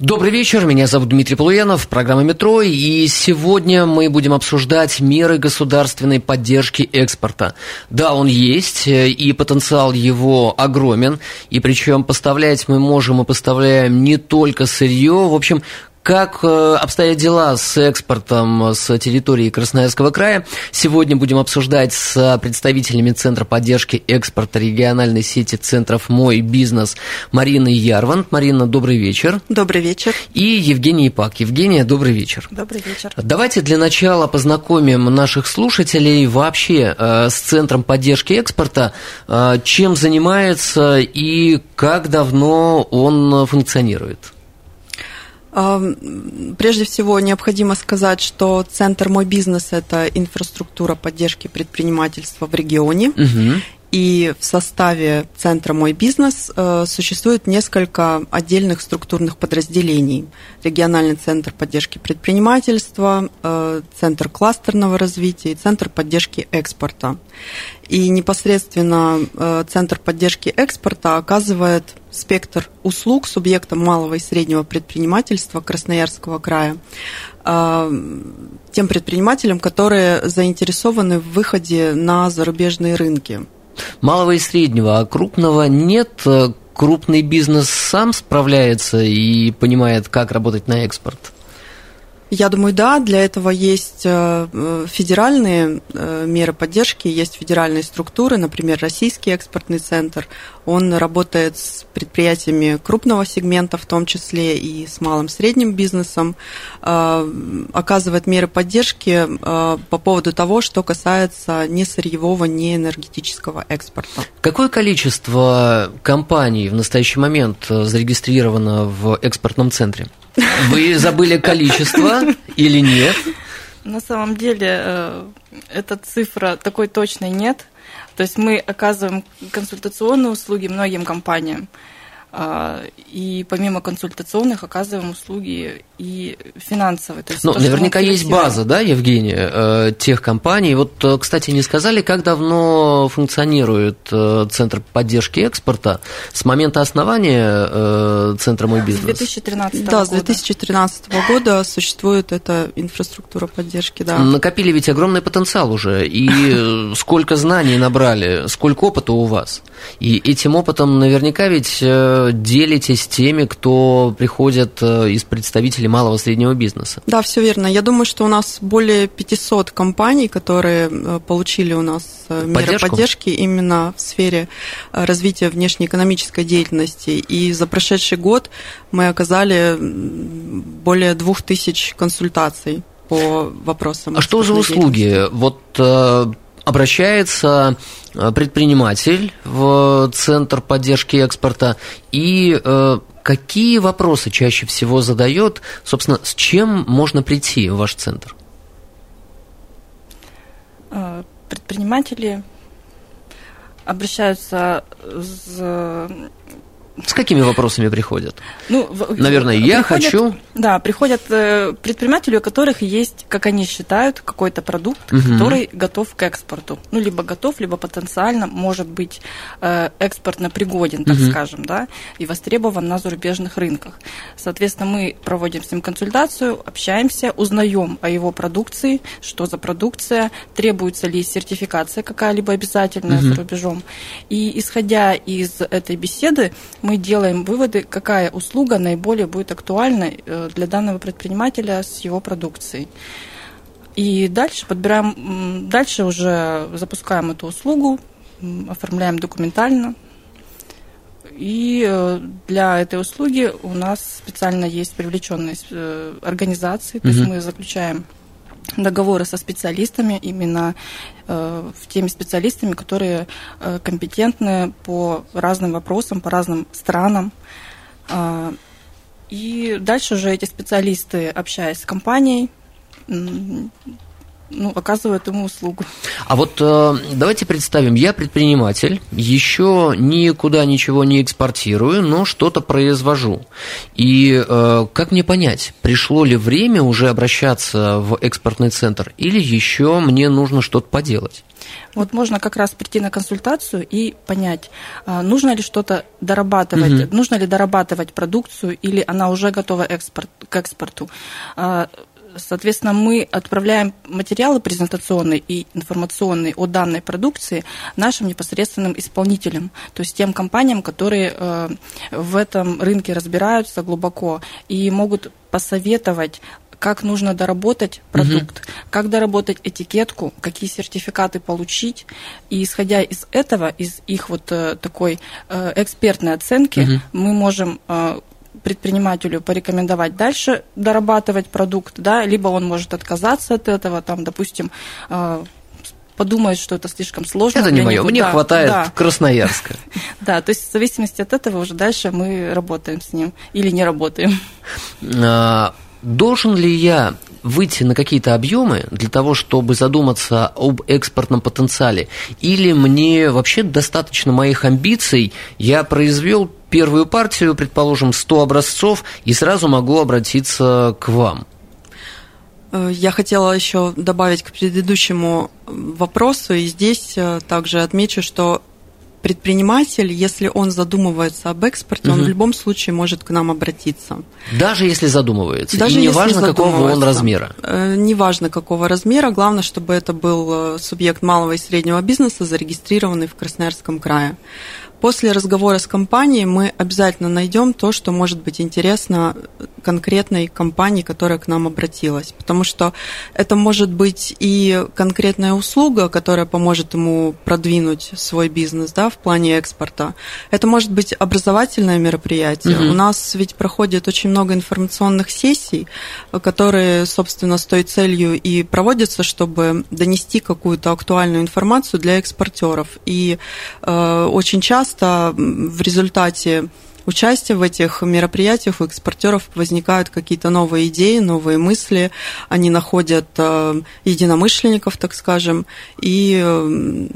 Добрый вечер, меня зовут Дмитрий Полуянов, программа «Метро», и сегодня мы будем обсуждать меры государственной поддержки экспорта. Да, он есть, и потенциал его огромен, и причем поставлять мы можем и поставляем не только сырье, в общем, как э, обстоят дела с экспортом с территории Красноярского края? Сегодня будем обсуждать с представителями Центра поддержки экспорта региональной сети центров «Мой бизнес» Мариной Ярвант. Марина, добрый вечер. Добрый вечер. И Евгений Пак. Евгения, добрый вечер. Добрый вечер. Давайте для начала познакомим наших слушателей вообще э, с Центром поддержки экспорта, э, чем занимается и как давно он функционирует. Прежде всего, необходимо сказать, что Центр «Мой бизнес» – это инфраструктура поддержки предпринимательства в регионе. Угу. И в составе Центра «Мой бизнес» э, существует несколько отдельных структурных подразделений. Региональный центр поддержки предпринимательства, э, Центр кластерного развития и Центр поддержки экспорта. И непосредственно э, Центр поддержки экспорта оказывает спектр услуг субъектам малого и среднего предпринимательства Красноярского края тем предпринимателям, которые заинтересованы в выходе на зарубежные рынки малого и среднего, а крупного нет. Крупный бизнес сам справляется и понимает, как работать на экспорт. Я думаю, да, для этого есть э, э, федеральные э, меры поддержки, есть федеральные структуры, например, Российский экспортный центр. Он работает с предприятиями крупного сегмента, в том числе и с малым и средним бизнесом, оказывает меры поддержки по поводу того, что касается не сырьевого, не энергетического экспорта. Какое количество компаний в настоящий момент зарегистрировано в экспортном центре? Вы забыли количество или нет? На самом деле, э, эта цифра такой точной нет. То есть мы оказываем консультационные услуги многим компаниям. А, и помимо консультационных оказываем услуги и финансовые. То есть ну, то, наверняка есть база, да, Евгения, э, тех компаний. Вот, э, кстати, не сказали, как давно функционирует э, Центр поддержки экспорта с момента основания Центра «Мой бизнес»? С 2013 да, года. Да, с 2013 года существует эта инфраструктура поддержки, да. Накопили ведь огромный потенциал уже, и сколько знаний набрали, сколько опыта у вас. И этим опытом наверняка ведь делитесь теми, кто приходит э, из представителей малого и среднего бизнеса. Да, все верно. Я думаю, что у нас более 500 компаний, которые э, получили у нас э, меры поддержки именно в сфере развития внешнеэкономической деятельности. И за прошедший год мы оказали более 2000 консультаций по вопросам. А что за услуги? Вот обращается э, предприниматель в Центр поддержки экспорта и э, какие вопросы чаще всего задает, собственно, с чем можно прийти в ваш центр? Э, предприниматели обращаются с с какими вопросами приходят? Ну, Наверное, я приходят, хочу. Да, приходят э, предприниматели, у которых есть, как они считают, какой-то продукт, угу. который готов к экспорту. Ну, либо готов, либо потенциально может быть э, экспортно пригоден, так угу. скажем, да, и востребован на зарубежных рынках. Соответственно, мы проводим с ним консультацию, общаемся, узнаем о его продукции, что за продукция, требуется ли сертификация какая-либо обязательная угу. за рубежом. И исходя из этой беседы, мы делаем выводы, какая услуга наиболее будет актуальна э, для данного предпринимателя с его продукцией. И дальше подбираем, дальше уже запускаем эту услугу, оформляем документально. И э, для этой услуги у нас специально есть привлеченные э, организации, то есть мы заключаем договоры со специалистами, именно теми специалистами, которые э, компетентны по разным вопросам, по разным странам. Э, и дальше уже эти специалисты, общаясь с компанией, ну, оказывают ему услугу. А вот э, давайте представим, я предприниматель, еще никуда ничего не экспортирую, но что-то произвожу. И э, как мне понять, пришло ли время уже обращаться в экспортный центр, или еще мне нужно что-то поделать? Вот можно как раз прийти на консультацию и понять, а, нужно ли что-то дорабатывать, угу. нужно ли дорабатывать продукцию, или она уже готова экспорт, к экспорту. Соответственно, мы отправляем материалы презентационные и информационные о данной продукции нашим непосредственным исполнителям, то есть тем компаниям, которые э, в этом рынке разбираются глубоко и могут посоветовать как нужно доработать продукт, угу. как доработать этикетку, какие сертификаты получить. И исходя из этого, из их вот э, такой э, экспертной оценки, угу. мы можем предпринимателю порекомендовать дальше дорабатывать продукт, да, либо он может отказаться от этого, там, допустим, э, подумает, что это слишком сложно. Это не мое, мне да, хватает да. Красноярска. Да, то есть в зависимости от этого уже дальше мы работаем с ним или не работаем. А, должен ли я выйти на какие-то объемы для того, чтобы задуматься об экспортном потенциале? Или мне вообще достаточно моих амбиций? Я произвел первую партию, предположим, 100 образцов, и сразу могу обратиться к вам. Э, я хотела еще добавить к предыдущему вопросу, и здесь э, также отмечу, что предприниматель, если он задумывается об экспорте, угу. он в любом случае может к нам обратиться. Даже если задумывается. Даже и не важно, какого он размера. Э, не важно, какого размера. Главное, чтобы это был субъект малого и среднего бизнеса, зарегистрированный в Красноярском крае. После разговора с компанией мы обязательно найдем то, что может быть интересно конкретной компании, которая к нам обратилась. Потому что это может быть и конкретная услуга, которая поможет ему продвинуть свой бизнес да, в плане экспорта. Это может быть образовательное мероприятие. Mm-hmm. У нас ведь проходит очень много информационных сессий, которые, собственно, с той целью и проводятся, чтобы донести какую-то актуальную информацию для экспортеров. И э, очень часто в результате участия в этих мероприятиях у экспортеров возникают какие-то новые идеи, новые мысли, они находят э, единомышленников, так скажем, и э,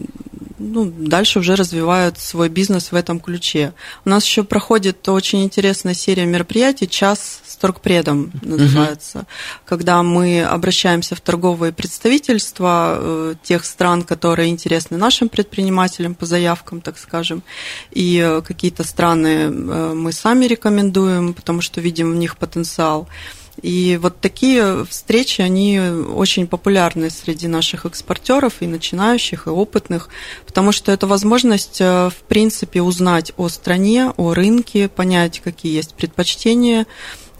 ну, дальше уже развивают свой бизнес в этом ключе. У нас еще проходит очень интересная серия мероприятий «Час торгпредом» называется, угу. когда мы обращаемся в торговые представительства э, тех стран, которые интересны нашим предпринимателям по заявкам, так скажем, и э, какие-то страны э, мы сами рекомендуем, потому что видим в них потенциал. И вот такие встречи, они очень популярны среди наших экспортеров и начинающих, и опытных, потому что это возможность, в принципе, узнать о стране, о рынке, понять, какие есть предпочтения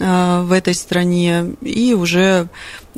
в этой стране и уже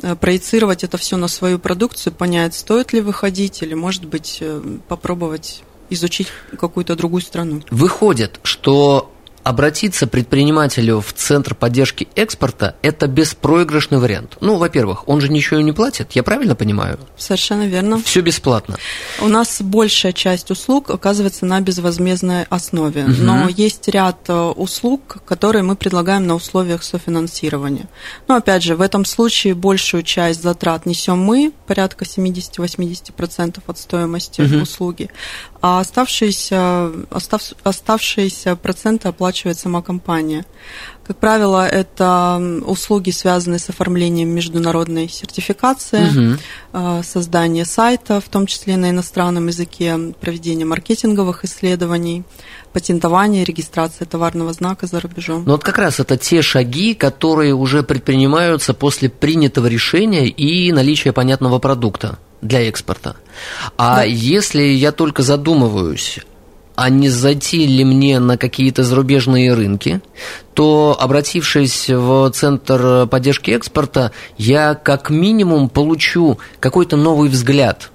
э, проецировать это все на свою продукцию, понять, стоит ли выходить или, может быть, попробовать изучить какую-то другую страну. Выходит, что обратиться предпринимателю в Центр поддержки экспорта – это беспроигрышный вариант. Ну, во-первых, он же ничего не платит, я правильно понимаю? Совершенно верно. Все бесплатно. У нас большая часть услуг оказывается на безвозмездной основе, угу. но есть ряд э, услуг, которые мы предлагаем на условиях софинансирования. Но, опять же, в этом случае большую часть затрат несем мы, порядка 70-80% от стоимости угу. услуги, а оставшиеся, остав, оставшиеся проценты оплачивает сама компания. Как правило, это услуги, связанные с оформлением международной сертификации, угу. создание сайта, в том числе на иностранном языке, проведение маркетинговых исследований, патентование, регистрация товарного знака за рубежом. Ну вот как раз это те шаги, которые уже предпринимаются после принятого решения и наличия понятного продукта для экспорта. А да. если я только задумываюсь, а не зайти ли мне на какие-то зарубежные рынки, то, обратившись в Центр поддержки экспорта, я как минимум получу какой-то новый взгляд,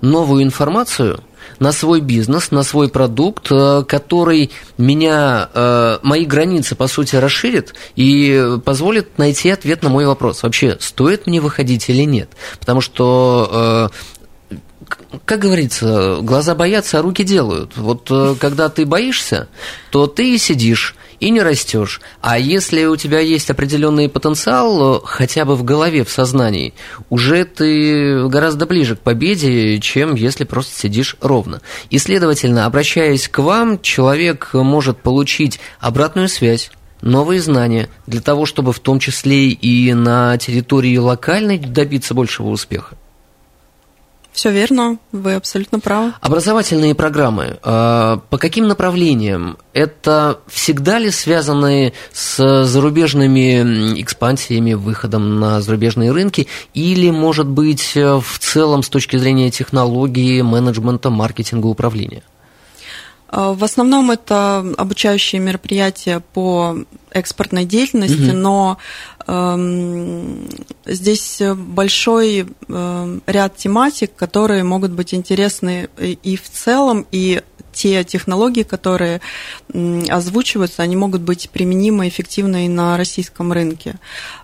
новую информацию на свой бизнес, на свой продукт, э, который меня, э, мои границы, по сути, расширит и позволит найти ответ на мой вопрос. Вообще, стоит мне выходить или нет? Потому что э, как говорится, глаза боятся, а руки делают. Вот когда ты боишься, то ты сидишь и не растешь. А если у тебя есть определенный потенциал, хотя бы в голове, в сознании, уже ты гораздо ближе к победе, чем если просто сидишь ровно. И, следовательно, обращаясь к вам, человек может получить обратную связь, новые знания для того, чтобы в том числе и на территории локальной добиться большего успеха. Все верно, вы абсолютно правы. Образовательные программы, а, по каким направлениям? Это всегда ли связаны с зарубежными экспансиями, выходом на зарубежные рынки, или, может быть, в целом с точки зрения технологии, менеджмента, маркетинга, управления? А, в основном это обучающие мероприятия по экспортной деятельности, угу. но э, здесь большой э, ряд тематик, которые могут быть интересны и в целом, и те технологии, которые озвучиваются, они могут быть применимы эффективно и на российском рынке.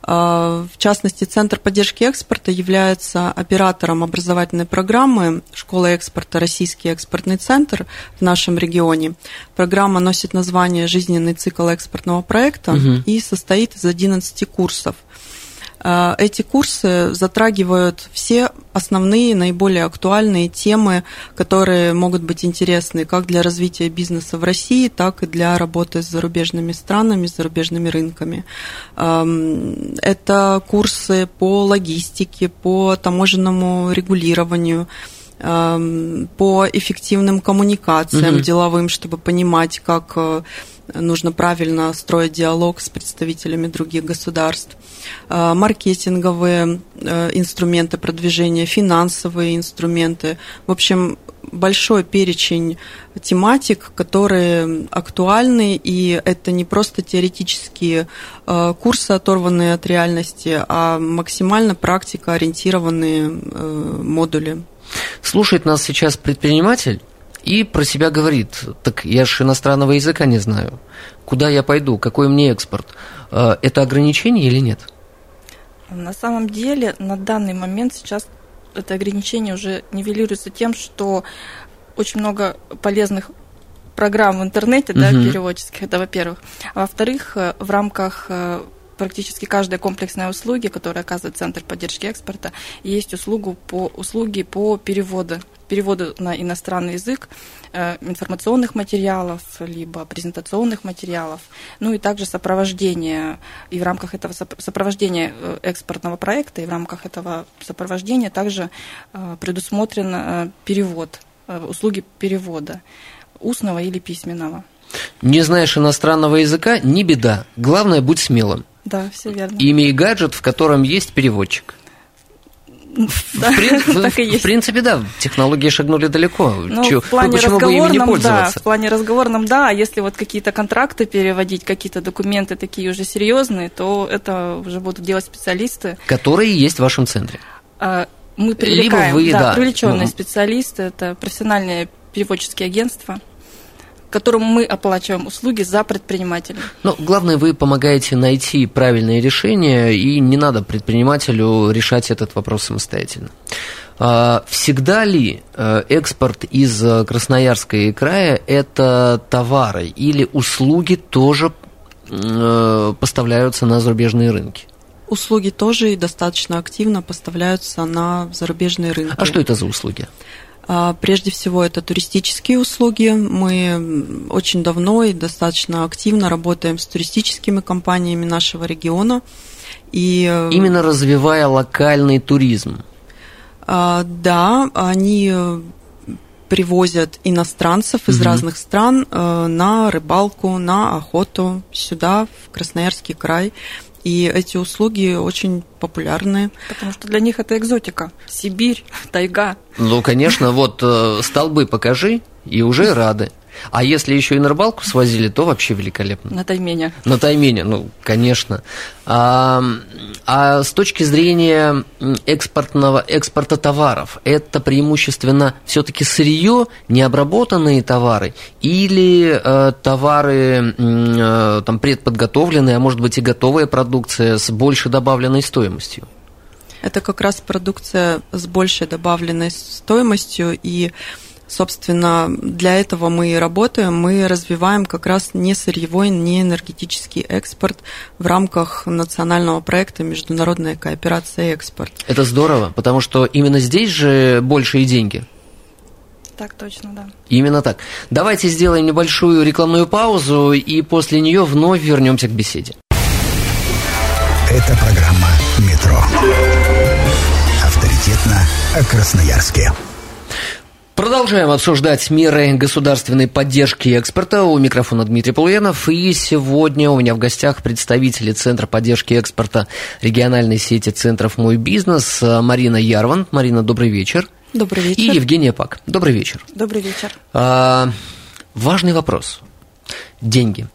А, в частности, Центр поддержки экспорта является оператором образовательной программы «Школа экспорта. Российский экспортный центр» в нашем регионе. Программа носит название «Жизненный цикл экспортного проекта» угу. и состоит из 11 курсов – эти курсы затрагивают все основные, наиболее актуальные темы, которые могут быть интересны как для развития бизнеса в России, так и для работы с зарубежными странами, с зарубежными рынками. Это курсы по логистике, по таможенному регулированию, по эффективным коммуникациям угу. деловым, чтобы понимать, как э, нужно правильно строить диалог с представителями других государств, э, маркетинговые э, инструменты продвижения, финансовые инструменты. В общем, большой перечень тематик, которые актуальны, и это не просто теоретические э, курсы, оторванные от реальности, а максимально практика ориентированные модули. Слушает нас сейчас предприниматель, и про себя говорит, так я же иностранного языка не знаю, куда я пойду, какой мне экспорт. Э, это ограничение или нет? На самом деле, на данный момент сейчас это ограничение уже нивелируется тем, что очень много полезных программ в интернете, угу. да, переводческих, это во-первых. А во-вторых, э, в рамках э, практически каждой комплексной услуги, которую оказывает Центр поддержки экспорта, есть услугу по, услуги по переводу переводу на иностранный язык э, информационных материалов, либо презентационных материалов, ну и также сопровождение, и в рамках этого сопровождения э, экспортного проекта, и в рамках этого сопровождения также э, предусмотрен перевод, услуги перевода устного или письменного. Не знаешь иностранного языка – не беда. Главное, будь смелым. Да, все верно. Имей гаджет, в котором есть переводчик. Да, в, так и есть. в принципе, да, технологии шагнули далеко. Ну, Чё, в плане почему бы ими не пользоваться? Да, в плане разговорном, да, а если вот какие-то контракты переводить, какие-то документы такие уже серьезные, то это уже будут делать специалисты. Которые есть в вашем центре. А, мы привлекаем, Либо вы, да, да. привлеченные угу. специалисты, это профессиональные переводческие агентства которому мы оплачиваем услуги за предпринимателя. Но главное, вы помогаете найти правильное решение, и не надо предпринимателю решать этот вопрос самостоятельно. А, всегда ли э, экспорт из Красноярска края – это товары или услуги тоже э, поставляются на зарубежные рынки? Услуги тоже достаточно активно поставляются на зарубежные рынки. А что это за услуги? А, прежде всего, это туристические услуги. Мы очень давно и достаточно активно работаем с туристическими компаниями нашего региона. И... Э, Именно развивая локальный туризм. А, да, они привозят иностранцев из угу. разных стран э, на рыбалку, на охоту сюда, в Красноярский край. И эти услуги очень популярны. Потому что для них это экзотика. Сибирь, тайга. Ну, конечно, вот э, столбы покажи, и уже рады. А если еще и на рыбалку свозили, то вообще великолепно. На таймене. На таймене, ну, конечно. А, а с точки зрения экспортного, экспорта товаров, это преимущественно все-таки сырье, необработанные товары, или э, товары э, там, предподготовленные, а может быть и готовая продукция с большей добавленной стоимостью? Это как раз продукция с большей добавленной стоимостью, и Собственно, для этого мы и работаем. Мы развиваем как раз не сырьевой, не энергетический экспорт в рамках национального проекта «Международная кооперация и экспорт». Это здорово, потому что именно здесь же большие деньги. Так точно, да. Именно так. Давайте сделаем небольшую рекламную паузу и после нее вновь вернемся к беседе. Это программа «Метро». Авторитетно о Красноярске. Продолжаем обсуждать меры государственной поддержки экспорта. У микрофона Дмитрий Полуянов. И сегодня у меня в гостях представители Центра поддержки экспорта региональной сети центров «Мой бизнес» Марина Ярван. Марина, добрый вечер. Добрый вечер. И Евгения Пак. Добрый вечер. Добрый вечер. А, важный вопрос. Деньги.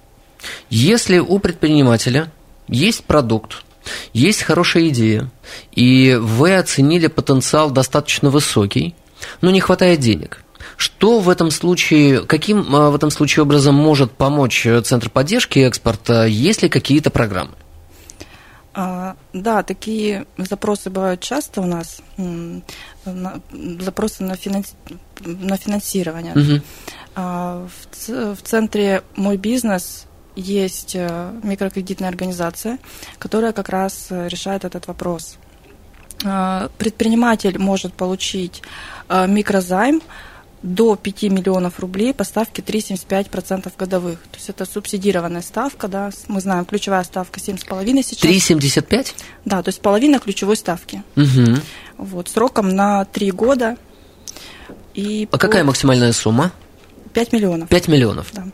Если у предпринимателя есть продукт, есть хорошая идея, и вы оценили потенциал достаточно высокий, но не хватает денег. Что в этом случае, каким а, в этом случае образом может помочь Центр поддержки экспорта, есть ли какие-то программы? А, да, такие запросы бывают часто у нас, запросы на, финанс... на финансирование. Угу. В, в центре «Мой бизнес» есть э, микрокредитная организация, которая как раз э, решает этот вопрос. А, предприниматель может получить э, микрозайм до 5 миллионов рублей по ставке 3,75% годовых. То есть это субсидированная ставка, да, мы знаем, ключевая ставка 7,5 сейчас. 3,75? Да, то есть половина ключевой ставки. Угу. Вот, сроком на 3 года. И а по... какая максимальная сумма? 5 миллионов. 5 миллионов? Да.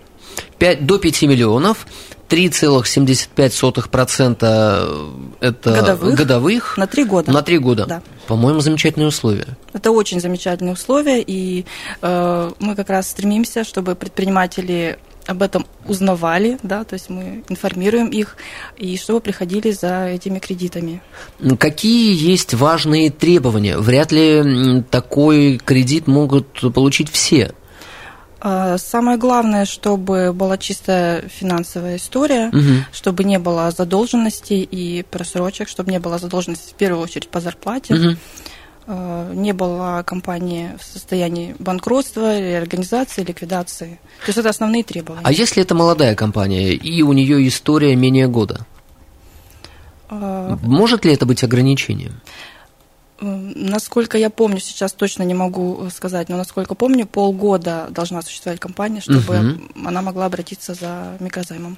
5, до 5 миллионов, 3,75% это годовых, годовых на 3 года. На 3 года. Да. По-моему, замечательные условия. Это очень замечательные условия, и э, мы как раз стремимся, чтобы предприниматели об этом узнавали, да, то есть мы информируем их, и чтобы приходили за этими кредитами. Какие есть важные требования? Вряд ли такой кредит могут получить все. А, самое главное, чтобы была чистая финансовая история, угу. чтобы не было задолженностей и просрочек, чтобы не было задолженности в первую очередь по зарплате. Угу не было компании в состоянии банкротства, реорганизации, ликвидации. То есть это основные требования. А если это молодая компания и у нее история менее года? А... Может ли это быть ограничением? Насколько я помню, сейчас точно не могу сказать, но насколько помню, полгода должна существовать компания, чтобы угу. она могла обратиться за микрозаймом.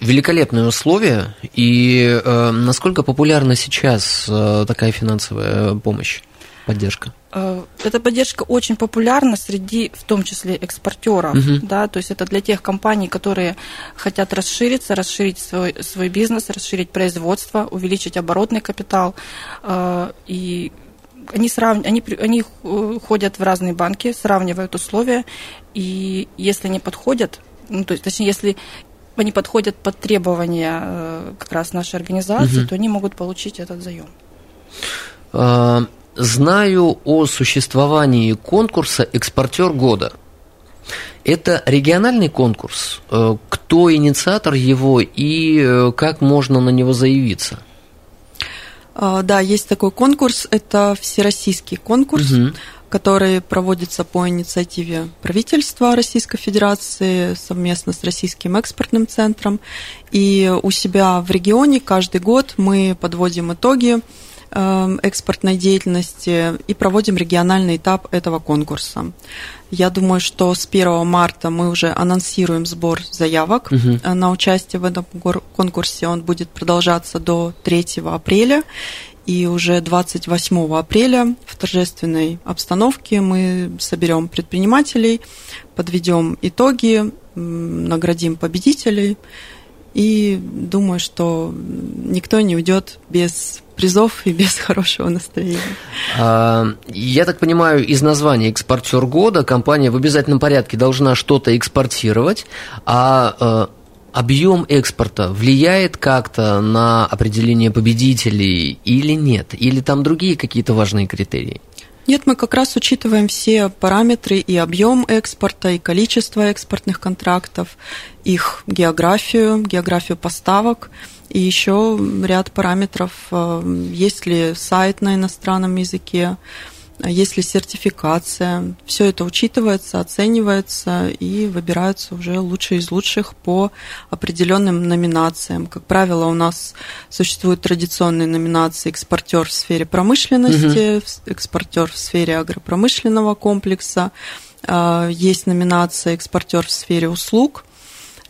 Великолепные условия. И э, насколько популярна сейчас э, такая финансовая помощь? Поддержка? Э, эта поддержка очень популярна среди, в том числе, экспортеров. Угу. Да, то есть это для тех компаний, которые хотят расшириться, расширить свой, свой бизнес, расширить производство, увеличить оборотный капитал. Э, и они, срав... они, они ходят в разные банки, сравнивают условия, и если не подходят, ну, то есть, точнее, если они подходят под требования э, как раз нашей организации, угу. то они могут получить этот заем. Знаю о существовании конкурса «Экспортер года». Это региональный конкурс. Э, кто инициатор его и э, как можно на него заявиться? А, да, есть такой конкурс. Это всероссийский конкурс, угу. который проводится по инициативе правительства Российской Федерации совместно с Российским экспортным центром. И у себя в регионе каждый год мы подводим итоги экспортной деятельности и проводим региональный этап этого конкурса. Я думаю, что с 1 марта мы уже анонсируем сбор заявок угу. на участие в этом конкурсе. Он будет продолжаться до 3 апреля. И уже 28 апреля в торжественной обстановке мы соберем предпринимателей, подведем итоги, наградим победителей. И думаю, что никто не уйдет без призов и без хорошего настроения. А, я так понимаю, из названия «Экспортер года» компания в обязательном порядке должна что-то экспортировать, а, а объем экспорта влияет как-то на определение победителей или нет? Или там другие какие-то важные критерии? Нет, мы как раз учитываем все параметры и объем экспорта, и количество экспортных контрактов, их географию, географию поставок – и еще ряд параметров, э, есть ли сайт на иностранном языке, есть ли сертификация. Все это учитывается, оценивается и выбираются уже лучшие из лучших по определенным номинациям. Как правило, у нас существуют традиционные номинации экспортер в сфере промышленности, угу. экспортер в сфере агропромышленного комплекса, а, есть номинация экспортер в сфере услуг – а,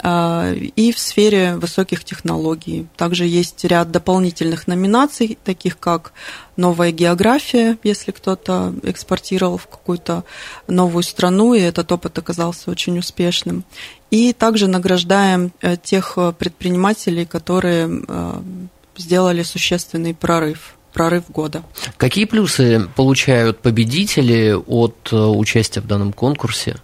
и в сфере высоких технологий. Также есть ряд дополнительных номинаций, таких как новая география, если кто-то экспортировал в какую-то новую страну, и этот опыт оказался очень успешным. И также награждаем э, тех предпринимателей, которые э, сделали существенный прорыв прорыв года. Какие плюсы получают победители от э, участия в данном конкурсе?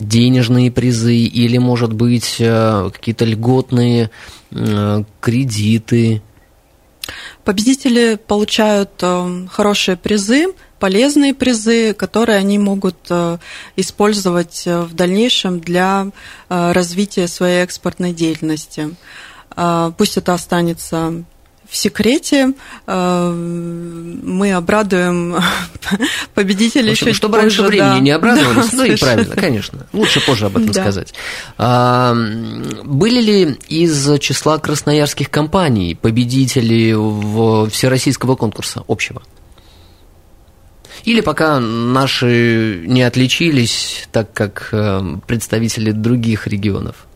Денежные призы или, может быть, э, какие-то льготные э, кредиты? Победители получают э, хорошие призы, полезные призы, которые они могут использовать в дальнейшем для развития своей экспортной деятельности. Пусть это останется в секрете. Э, мы обрадуем победителей общем, чуть Чтобы позже, раньше времени да. не обрадовались, да, ну и правильно, конечно. Лучше позже об этом да. сказать. А, были ли из числа красноярских компаний победители в всероссийского конкурса общего? Или пока наши не отличились, так как э, представители других регионов?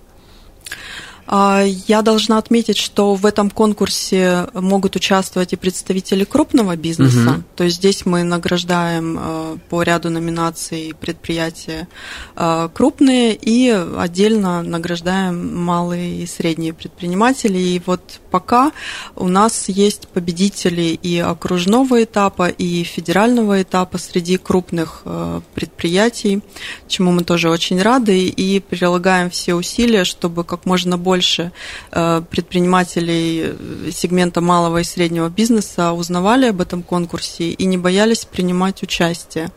А, я должна отметить, что в этом конкурсе могут участвовать и представители крупного бизнеса. Угу. То есть здесь мы награждаем а, по ряду номинаций предприятия а, крупные и отдельно награждаем малые и средние предприниматели. И вот пока у нас есть победители и окружного этапа, и федерального этапа среди крупных предприятий, чему мы тоже очень рады и прилагаем все усилия, чтобы как можно больше больше э, предпринимателей сегмента малого и среднего бизнеса узнавали об этом конкурсе и не боялись принимать участие.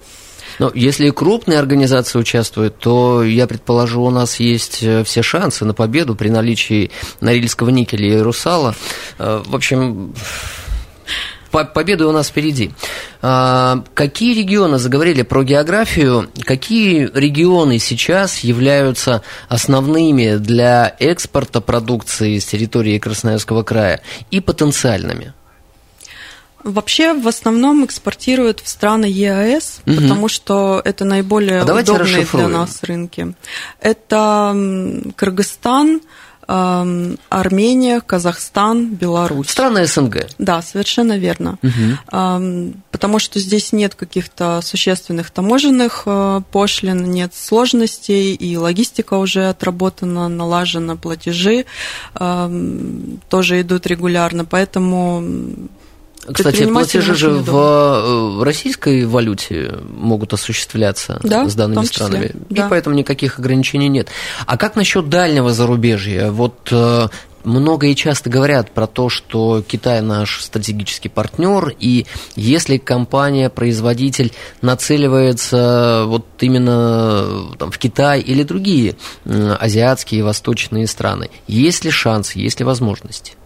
Но если крупные организации участвуют, то, я предположу, у нас есть э, все шансы на победу при наличии Норильского никеля и Русала. Э, в общем, победа у нас впереди. А, какие регионы, заговорили про географию, какие регионы сейчас являются основными для экспорта продукции с территории Красноярского края и потенциальными? Вообще, в основном экспортируют в страны ЕАЭС, угу. потому что это наиболее а удобные для нас рынки. Это Кыргызстан, Армения, Казахстан, Беларусь. Страны СНГ. Да, совершенно верно. Угу. Потому что здесь нет каких-то существенных таможенных э, пошлин, нет сложностей, и логистика уже отработана, налажена, платежи тоже идут регулярно, поэтому кстати, платежи же в российской валюте могут осуществляться да, с данными странами, да. и поэтому никаких ограничений нет. А как насчет дальнего зарубежья? Вот э, много и часто говорят про то, что Китай наш стратегический партнер, и если компания-производитель нацеливается вот именно там, в Китай или другие азиатские и восточные страны, есть ли шанс, есть ли возможность?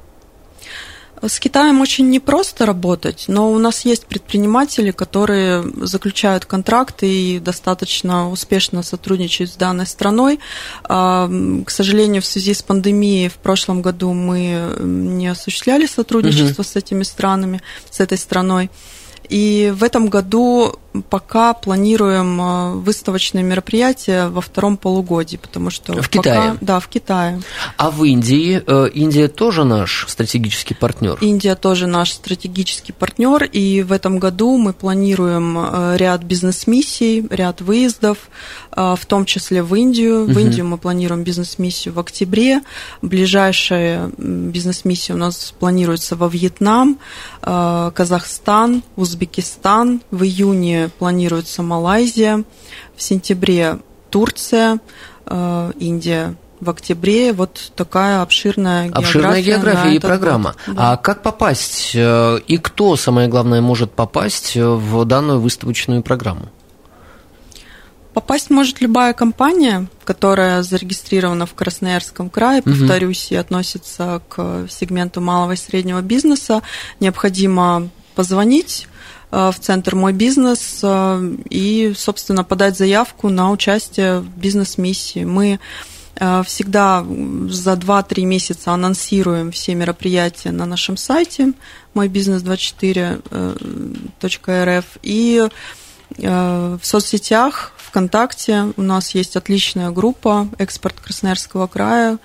С Китаем очень непросто работать, но у нас есть предприниматели, которые заключают контракты и достаточно успешно сотрудничают с данной страной. А, к сожалению, в связи с пандемией в прошлом году мы не осуществляли сотрудничество угу. с этими странами, с этой страной. И в этом году пока планируем э, выставочные мероприятия во втором полугодии, потому что в пока, Китае. Да, в Китае. А в Индии э, Индия тоже наш стратегический партнер. Индия тоже наш стратегический партнер, и в этом году мы планируем э, ряд бизнес-миссий, ряд выездов, в том числе в Индию. В угу. Индию мы планируем бизнес-миссию в октябре. Ближайшая бизнес-миссия у нас планируется во Вьетнам, Казахстан, Узбекистан. В июне планируется Малайзия, в сентябре Турция, э, Индия в октябре вот такая обширная география. Обширная география и программа. Год. Да. А как попасть э, и кто, самое главное, может попасть в данную выставочную программу? Попасть может любая компания, которая зарегистрирована в Красноярском крае, повторюсь, и относится к сегменту малого и среднего бизнеса. Необходимо позвонить в центр «Мой бизнес» и, собственно, подать заявку на участие в бизнес-миссии. Мы всегда за 2-3 месяца анонсируем все мероприятия на нашем сайте мойбизнес24.рф и в соцсетях ВКонтакте у нас есть отличная группа «Экспорт Красноярского края»,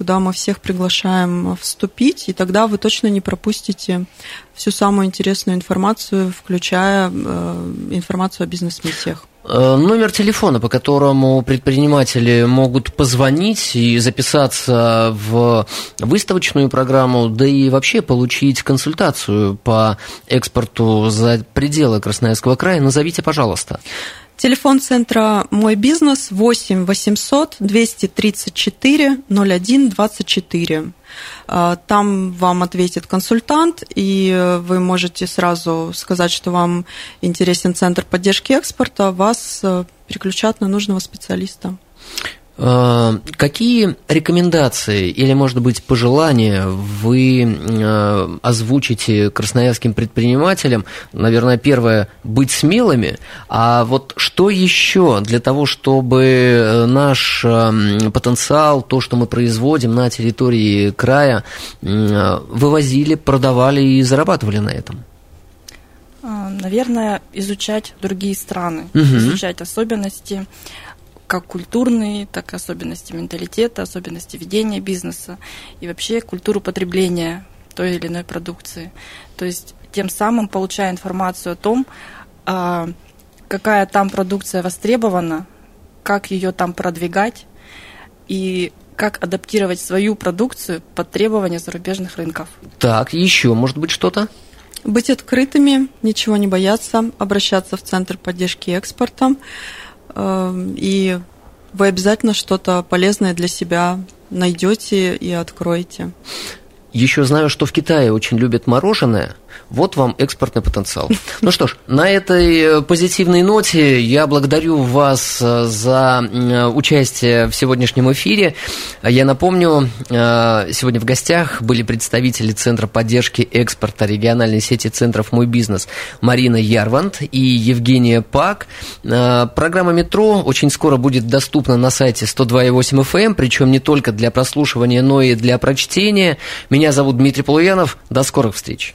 куда мы всех приглашаем вступить, и тогда вы точно не пропустите всю самую интересную информацию, включая э, информацию о бизнес-миссиях. Э, номер телефона, по которому предприниматели могут позвонить и записаться в выставочную программу, да и вообще получить консультацию по экспорту за пределы Красноярского края, назовите, пожалуйста. Телефон центра «Мой бизнес» 8 800 234 01 24. Там вам ответит консультант, и вы можете сразу сказать, что вам интересен центр поддержки экспорта, вас э, переключат на нужного специалиста. Э, какие рекомендации или, может быть, пожелания вы э, озвучите красноярским предпринимателям? Наверное, первое – быть смелыми, а вот что еще для того, чтобы э, наш потенциал, то, что мы производим на территории края, вывозили, продавали и зарабатывали на этом? Наверное, изучать другие страны, угу. изучать особенности как культурные, так и особенности менталитета, особенности ведения бизнеса и вообще культуру потребления той или иной продукции. То есть тем самым получая информацию о том, а, какая там продукция востребована, как ее там продвигать и как адаптировать свою продукцию под требования зарубежных рынков. Так, еще может быть что-то? Быть открытыми, ничего не бояться, обращаться в Центр поддержки экспорта. Эм, и вы обязательно что-то полезное для себя найдете и откроете. Еще знаю, что в Китае очень любят мороженое. Вот вам экспортный потенциал. Ну что ж, на этой э, позитивной ноте я благодарю вас э, за э, участие в сегодняшнем эфире. Я напомню, сегодня в гостях были представители Центра поддержки экспорта региональной сети центров «Мой бизнес» Марина Ярвант и Евгения Пак. Программа «Метро» очень скоро будет доступна на сайте 102.8 FM, эм, причем не только для прослушивания, но и для прочтения. Меня зовут Дмитрий Полуянов. До скорых встреч.